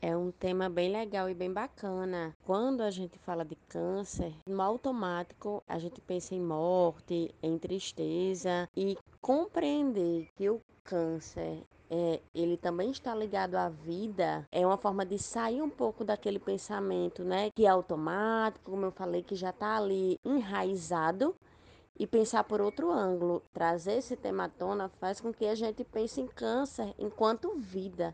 É um tema bem legal e bem bacana. Quando a gente fala de câncer, no automático a gente pensa em morte, em tristeza e compreender que o câncer é, ele também está ligado à vida, é uma forma de sair um pouco daquele pensamento, né, que é automático, como eu falei, que já está ali enraizado e pensar por outro ângulo. Trazer esse tema à tona faz com que a gente pense em câncer enquanto vida.